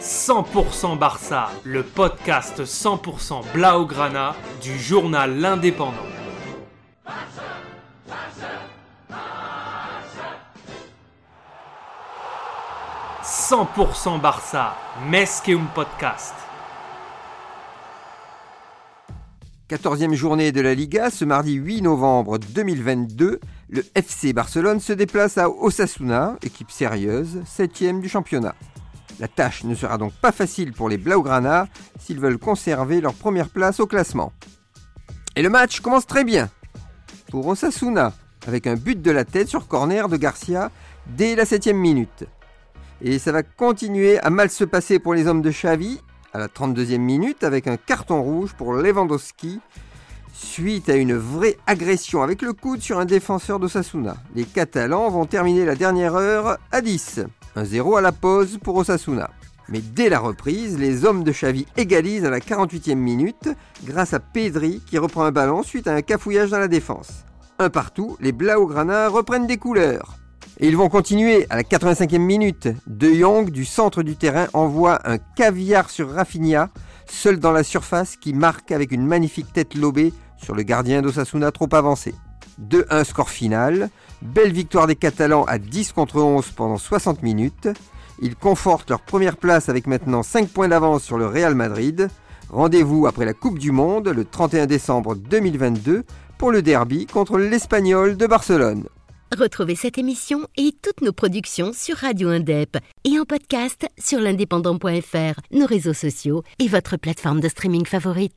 100% Barça, le podcast 100% Blaugrana du journal L'Indépendant. 100% Barça, un podcast. 14e journée de la Liga, ce mardi 8 novembre 2022, le FC Barcelone se déplace à Osasuna, équipe sérieuse, 7e du championnat. La tâche ne sera donc pas facile pour les Blaugrana s'ils veulent conserver leur première place au classement. Et le match commence très bien pour Osasuna, avec un but de la tête sur corner de Garcia dès la 7 minute. Et ça va continuer à mal se passer pour les hommes de Xavi à la 32e minute avec un carton rouge pour Lewandowski suite à une vraie agression avec le coude sur un défenseur d'Osasuna. Les Catalans vont terminer la dernière heure à 10. 1-0 à la pause pour Osasuna. Mais dès la reprise, les hommes de Xavi égalisent à la 48e minute grâce à Pedri qui reprend un ballon suite à un cafouillage dans la défense. Un partout, les Blaugrana reprennent des couleurs. Et ils vont continuer à la 85e minute. De Jong du centre du terrain envoie un caviar sur Rafinha, seul dans la surface, qui marque avec une magnifique tête lobée sur le gardien d'Osasuna trop avancé. 2-1 score final. Belle victoire des Catalans à 10 contre 11 pendant 60 minutes. Ils confortent leur première place avec maintenant 5 points d'avance sur le Real Madrid. Rendez-vous après la Coupe du Monde le 31 décembre 2022 pour le derby contre l'Espagnol de Barcelone. Retrouvez cette émission et toutes nos productions sur Radio Indep et en podcast sur l'indépendant.fr, nos réseaux sociaux et votre plateforme de streaming favorite.